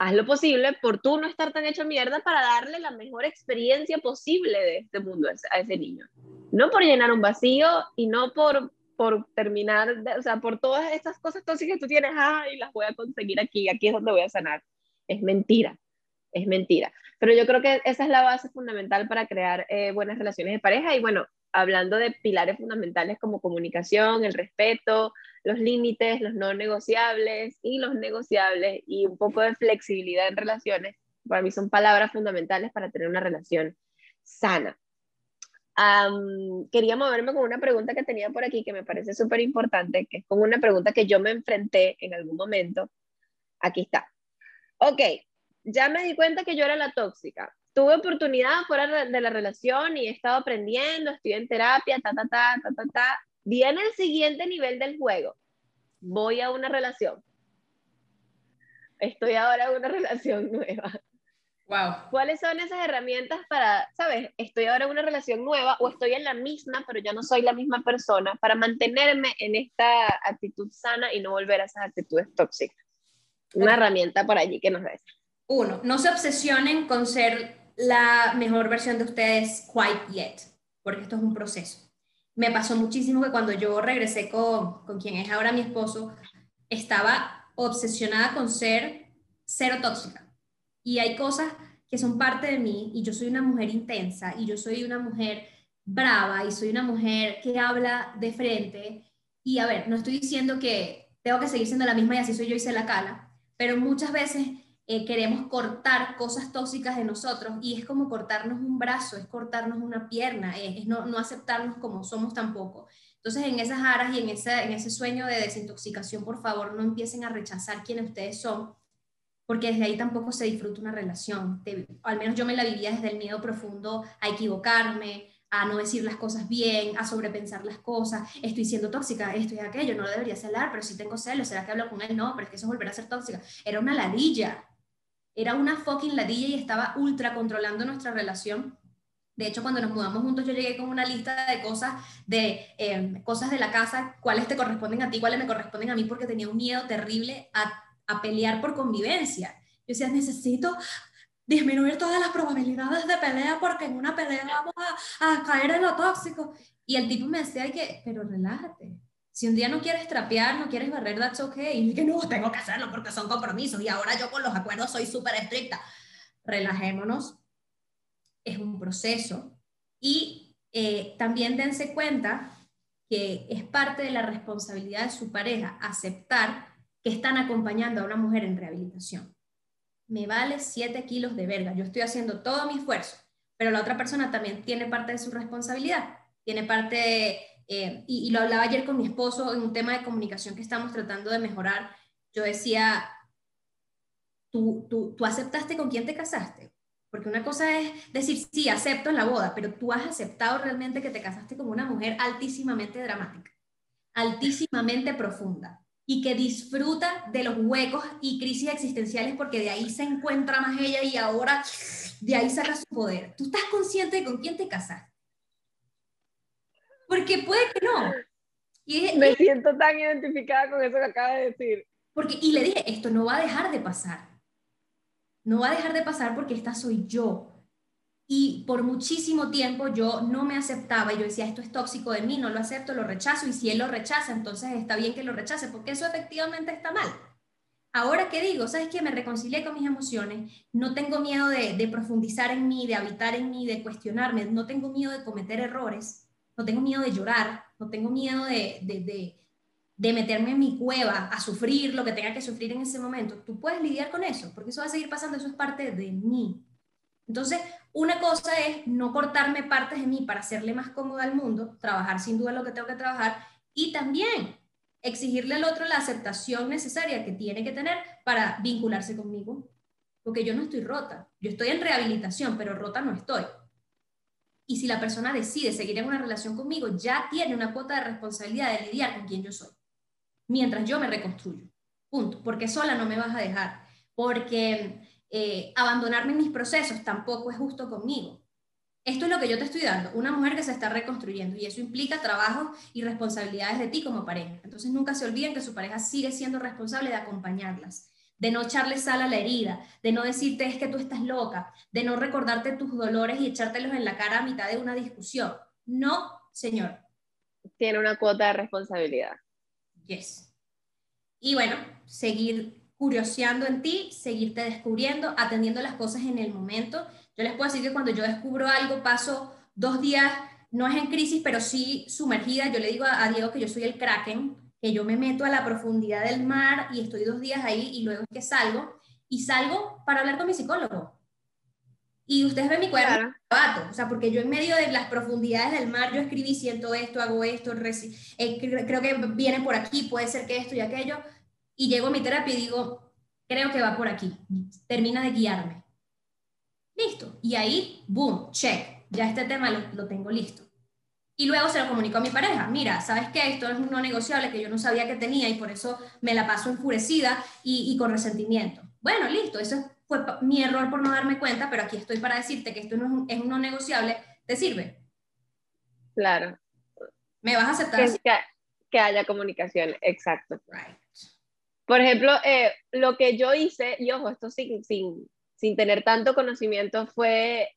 haz lo posible por tú no estar tan hecho mierda para darle la mejor experiencia posible de este mundo a ese niño. No por llenar un vacío y no por, por terminar, o sea, por todas estas cosas tóxicas que tú tienes, y las voy a conseguir aquí, aquí es donde voy a sanar. Es mentira, es mentira. Pero yo creo que esa es la base fundamental para crear eh, buenas relaciones de pareja y bueno, hablando de pilares fundamentales como comunicación, el respeto, los límites, los no negociables y los negociables y un poco de flexibilidad en relaciones, para mí son palabras fundamentales para tener una relación sana. quería moverme con una pregunta que tenía por aquí que me parece súper importante, que es como una pregunta que yo me enfrenté en algún momento. Aquí está. Ok, ya me di cuenta que yo era la tóxica. Tuve oportunidad fuera de la relación y he estado aprendiendo, estoy en terapia, ta, ta, ta, ta, ta, ta Viene el siguiente nivel del juego. Voy a una relación. Estoy ahora en una relación nueva. Wow. ¿Cuáles son esas herramientas para, sabes, estoy ahora en una relación nueva o estoy en la misma, pero ya no soy la misma persona, para mantenerme en esta actitud sana y no volver a esas actitudes tóxicas? Una herramienta por allí que nos des. Uno, no se obsesionen con ser la mejor versión de ustedes quite yet, porque esto es un proceso me pasó muchísimo que cuando yo regresé con, con quien es ahora mi esposo, estaba obsesionada con ser cero tóxica. Y hay cosas que son parte de mí y yo soy una mujer intensa y yo soy una mujer brava y soy una mujer que habla de frente. Y a ver, no estoy diciendo que tengo que seguir siendo la misma y así soy yo y se la cala, pero muchas veces eh, queremos cortar cosas tóxicas de nosotros y es como cortarnos un brazo, es cortarnos una pierna, es, no, no, aceptarnos como somos tampoco. Entonces, en esas aras y en ese, en ese sueño de desintoxicación, por favor, no empiecen a rechazar quienes ustedes son, porque desde ahí tampoco se disfruta una relación. al menos yo me la vivía desde el miedo profundo a equivocarme, a no decir las cosas bien, a sobrepensar las cosas, estoy siendo tóxica, esto y aquello, no lo debería celar, pero si tengo celos, ¿será que hablo con él? No, pero es que eso es volver a ser tóxica. Era una ladilla, era una fucking ladilla y estaba ultra controlando nuestra relación. De hecho, cuando nos mudamos juntos, yo llegué con una lista de cosas, de em, cosas de la casa, cuáles te corresponden a ti, cuáles me corresponden a mí, porque tenía un miedo terrible a, a pelear por convivencia. Yo decía, necesito disminuir todas las probabilidades de pelea porque en una pelea vamos a, a caer en lo tóxico. Y el tipo me decía que, pero relájate, si un día no quieres trapear, no quieres barrer, that's okay. Y que no, tengo que hacerlo porque son compromisos. Y ahora yo con los acuerdos soy súper estricta. Relajémonos. Es un proceso. Y eh, también dense cuenta que es parte de la responsabilidad de su pareja aceptar que están acompañando a una mujer en rehabilitación. Me vale 7 kilos de verga. Yo estoy haciendo todo mi esfuerzo, pero la otra persona también tiene parte de su responsabilidad. Tiene parte eh, y, lo hablaba ayer con mi esposo en un tema de comunicación que estamos tratando de mejorar. Yo decía, ¿tú, tú, tú aceptaste con quién te casaste? Porque una cosa es decir, sí, acepto la boda, pero tú has aceptado realmente que te casaste con una mujer altísimamente dramática, altísimamente profunda y que disfruta de los huecos y crisis existenciales porque de ahí se encuentra más ella y ahora de ahí saca su poder. ¿Tú estás consciente de con quién te casaste? Porque puede que no. Y, Me siento tan identificada con eso que acaba de decir. Porque, y le dije, esto no va a dejar de pasar. No va a dejar de pasar porque esta soy yo. Y por muchísimo tiempo yo no me aceptaba y yo decía, esto es tóxico de mí, no lo acepto, lo rechazo. Y si él lo rechaza, entonces está bien que lo rechace, porque eso efectivamente está mal. Ahora, ¿qué digo? ¿Sabes qué? Me reconcilié con mis emociones, no tengo miedo de, de profundizar en mí, de habitar en mí, de cuestionarme, no tengo miedo de cometer errores no tengo miedo de llorar, no tengo miedo de, de, de, meterme en mi cueva a sufrir lo que tenga que sufrir en ese momento. Tú puedes lidiar con eso, porque eso va a seguir pasando, eso es parte de mí. Entonces, una cosa es no cortarme partes de mí para hacerle más cómoda al mundo, trabajar sin duda lo que tengo que trabajar, y también exigirle al otro la aceptación necesaria que tiene que tener para vincularse conmigo, porque yo no estoy rota, yo estoy en rehabilitación, pero rota no estoy. Y si la persona decide seguir en una relación conmigo, ya tiene una cuota de responsabilidad de lidiar con quien yo soy, mientras yo me reconstruyo. Punto. Porque sola no me vas a dejar. Porque eh, abandonarme en mis procesos tampoco es justo conmigo. Esto es lo que yo te estoy dando, una mujer que se está reconstruyendo y eso implica trabajo y responsabilidades de ti como pareja. Entonces nunca se olviden que su pareja sigue siendo responsable de acompañarlas de no echarle sal a la herida, de no decirte es que tú estás loca, de no recordarte tus dolores y echártelos en la cara a mitad de una discusión. No, señor. Tiene una cuota de responsabilidad. Yes. Y bueno, seguir curioseando en ti, seguirte descubriendo, atendiendo las cosas en el momento. Yo les puedo decir que cuando yo descubro algo, paso dos días, no es en crisis, pero sí sumergida. Yo le digo a, Diego que yo soy el kraken, que yo me meto a la profundidad del mar y estoy dos días ahí y luego es que salgo y salgo para hablar con mi psicólogo. Y ustedes ven mi cuaderno, o sea, porque yo en medio de las profundidades del mar, yo escribí, siento esto, hago esto, eh, creo que viene por aquí, puede ser que esto y aquello, y llego a mi terapia y digo, creo que va por aquí, termina de guiarme. Listo. Y ahí, boom, check, ya este tema lo tengo listo. Y luego se lo comunicó a mi pareja, mira, ¿sabes qué? Esto es un no negociable que yo no sabía que tenía y por eso me la paso enfurecida y, con resentimiento. Bueno, listo, eso fue mi error por no darme cuenta, pero aquí estoy para decirte que esto no es, un, es un no negociable, ¿te sirve? Claro. ¿Me vas a aceptar? Que, que, haya comunicación, exacto. Por ejemplo, eh, lo que yo hice, y ojo, esto sin, sin, sin tener tanto conocimiento, fue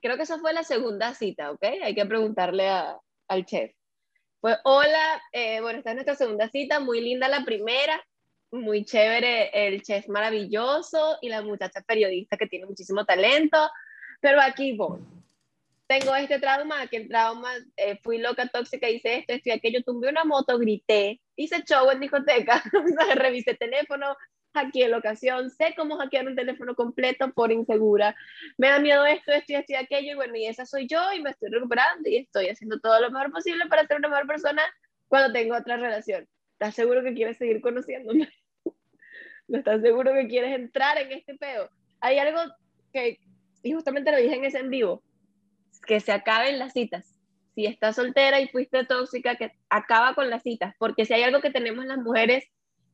creo que eso fue la segunda cita, ¿ok? Hay que preguntarle al chef. Pues, hola, eh, bueno, esta es nuestra segunda cita, muy linda la primera, muy chévere el chef maravilloso y la muchacha periodista que tiene muchísimo talento, pero aquí voy. Tengo este trauma, aquel trauma, eh, fui loca, tóxica, hice esto, esto aquello, tumbé una moto, grité, hice show en discoteca, revisé teléfono, hackeé la ocasión, sé cómo hackear un teléfono completo por insegura, me da miedo esto, esto y esto y aquello, y bueno, y esa soy yo y me estoy recuperando y estoy haciendo todo lo mejor posible para ser una mejor persona cuando tengo otra relación. ¿Estás seguro que quieres seguir conociéndome? ¿No estás seguro que quieres entrar en este peo? Hay algo que, y justamente lo dije en ese en vivo, que se acaben las citas. Si estás soltera y fuiste tóxica, que acaba con las citas, porque si hay algo que tenemos las mujeres,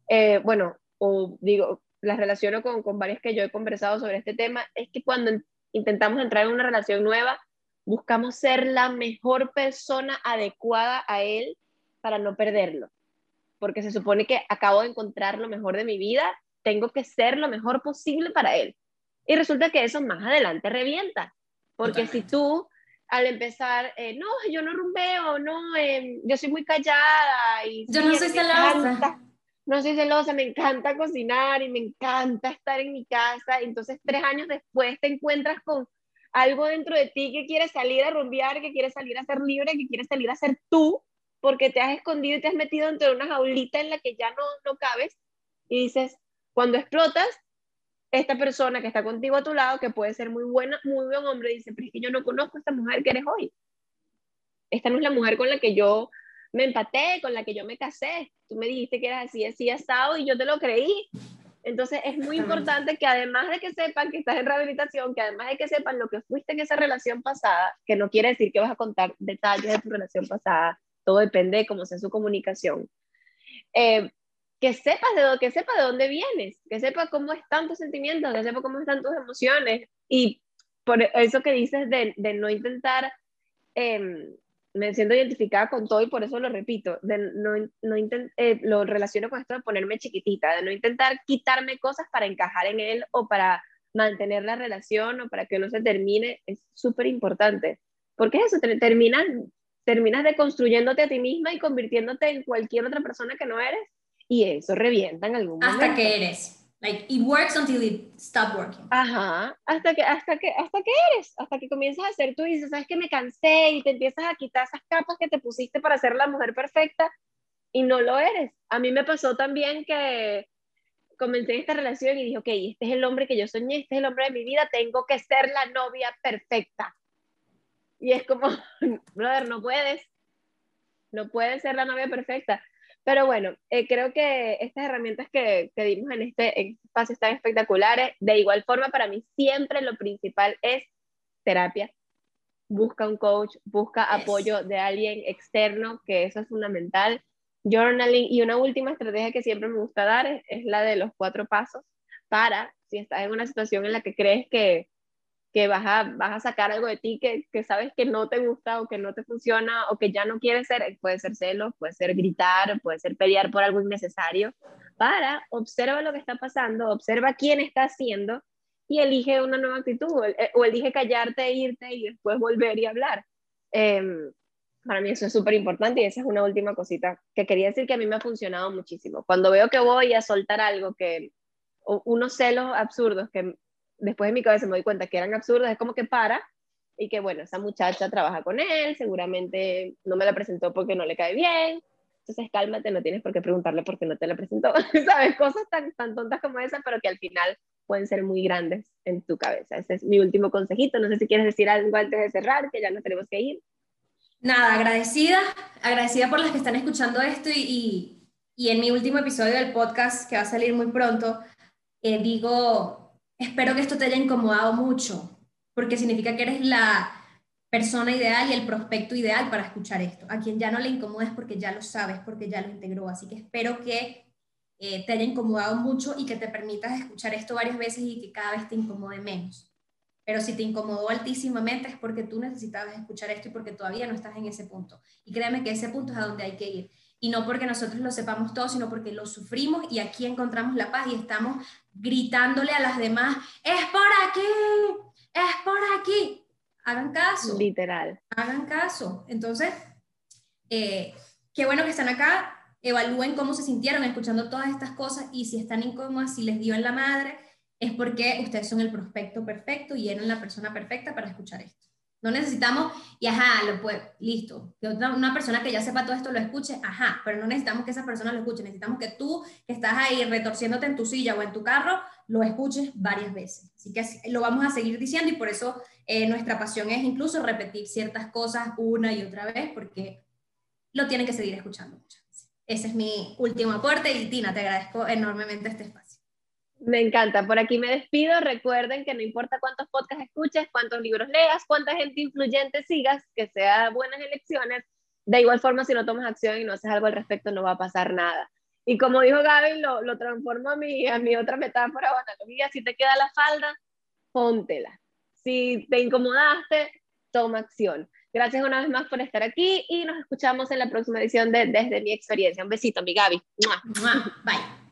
eh, bueno, o digo, las relaciono con, con varias que yo he conversado sobre este tema, es que cuando intentamos entrar en una relación nueva, buscamos ser la mejor persona adecuada a él para no perderlo. Porque se supone que acabo de encontrar lo mejor de mi vida, tengo que ser lo mejor posible para él. Y resulta que eso más adelante revienta. Porque si tú al empezar, eh, no, yo no rumbeo, no, eh, yo soy muy callada. Y, yo no soy celosa no soy celosa, me encanta cocinar y me encanta estar en mi casa. Entonces, tres años después te encuentras con algo dentro de ti que quiere salir a rumbear, que quiere salir a ser libre, que quiere salir a ser tú, porque te has escondido y te has metido dentro de una jaulita en la que ya no, no cabes. Y dices, cuando explotas, esta persona que está contigo a tu lado, que puede ser muy buena, muy buen hombre, dice, pero es que yo no conozco a esta mujer que eres hoy. Esta no es la mujer con la que yo me empaté, con la que yo me casé. Tú me dijiste que eras así, así, asado, y yo te lo creí. Entonces es muy importante que además de que sepan que estás en rehabilitación, que además de que sepan lo que fuiste en esa relación pasada, que no quiere decir que vas a contar detalles de tu relación pasada, todo depende de cómo sea su comunicación. Eh, que sepas de dónde, que sepa de dónde vienes, que sepa cómo están tus sentimientos, que sepa cómo están tus emociones y por eso que dices de, de no intentar eh, me siento identificada con todo y por eso lo repito, de no, no eh, lo relaciono con esto de ponerme chiquitita, de no intentar quitarme cosas para encajar en él o para mantener la relación o para que no se termine, es súper importante, porque eso, te, terminas, terminas deconstruyéndote a ti misma y convirtiéndote en cualquier otra persona que no eres y eso revienta en algún momento. Hasta que eres. Like, it works until it stops working. Ajá, hasta que, hasta que, hasta que eres, hasta que comienzas a ser tú y dices, sabes que me cansé y te empiezas a quitar esas capas que te pusiste para ser la mujer perfecta y no lo eres. A mí me pasó también que comencé esta relación y dije, ok, este es el hombre que yo soñé, este es el hombre de mi vida, tengo que ser la novia perfecta. Y es como, brother, no puedes, no puedes ser la novia perfecta. Pero bueno, eh, creo que estas herramientas que, que dimos en este, en este espacio están espectaculares. De igual forma, para mí siempre lo principal es terapia. Busca un coach, busca apoyo de alguien externo, que eso es fundamental. Journaling y una última estrategia que siempre me gusta dar es, es la de los cuatro pasos para, si estás en una situación en la que crees que, que vas a, vas a sacar algo de ti que, que, sabes que no te gusta o que no te funciona o que ya no quieres ser, puede ser celos, puede ser gritar, puede ser pelear por algo innecesario, para observa lo que está pasando, observa quién está haciendo y elige una nueva actitud eh, o elige callarte, irte y después volver y hablar. Em, para mí eso es súper importante y esa es una última cosita que quería decir que a mí me ha funcionado muchísimo. Cuando veo que voy a soltar algo que, unos celos absurdos que después de mi cabeza me doy cuenta que eran absurdos, es como que para y que bueno, esa muchacha trabaja con él, seguramente no me la presentó porque no le cae bien, entonces cálmate, no tienes por qué preguntarle por qué no te la presentó, ¿sabes? Cosas tan, tan tontas como esas, pero que al final pueden ser muy grandes en tu cabeza. Ese es mi último consejito, no sé si quieres decir algo antes de cerrar, que ya no tenemos que ir. Nada, agradecida, agradecida por las que están escuchando esto y, y, y en mi último episodio del podcast, que va a salir muy pronto, eh, digo, Espero que esto te haya incomodado mucho, porque significa que eres la persona ideal y el prospecto ideal para escuchar esto. A quien ya no le incomodes porque ya lo sabes, porque ya lo integró. Así que espero que eh, te haya incomodado mucho y que te permitas escuchar esto varias veces y que cada vez te incomode menos. Pero si te incomodó altísimamente es porque tú necesitabas escuchar esto y porque todavía no estás en ese punto. Y créeme que ese punto es a donde hay que ir y no porque nosotros lo sepamos todo, sino porque lo sufrimos y aquí encontramos la paz y estamos gritándole a las demás, es por aquí, es por aquí. Hagan caso. Literal. Hagan caso. Entonces, eh, qué bueno que están acá. Evalúen cómo se sintieron escuchando todas estas cosas y si están incómodas, si les dio en la madre, es porque ustedes son el prospecto perfecto y eran la persona perfecta para escuchar esto. No necesitamos, y ajá, lo puede, listo, que otra, una persona que ya sepa todo esto lo escuche, ajá, pero no necesitamos que esa persona lo escuche, necesitamos que tú, que estás ahí retorciéndote en tu silla o en tu carro, lo escuches varias veces. Así que lo vamos a seguir diciendo y por eso eh, nuestra pasión es incluso repetir ciertas cosas una y otra vez, porque lo tienen que seguir escuchando muchas veces. Ese es mi último aporte y Tina, te agradezco enormemente este espacio. Me encanta. Por aquí me despido. Recuerden que no importa cuántos podcasts escuches, cuántos libros leas, cuánta gente influyente sigas, que sea buenas elecciones. De igual forma, si no tomas acción y no haces algo al respecto, no va a pasar nada. Y como dijo Gaby, lo, lo transformo a mi, a mi otra metáfora o analogía. Si te queda la falda, póntela. Si te incomodaste, toma acción. Gracias una vez más por estar aquí y nos escuchamos en la próxima edición de Desde mi experiencia. Un besito, mi Gaby. Bye.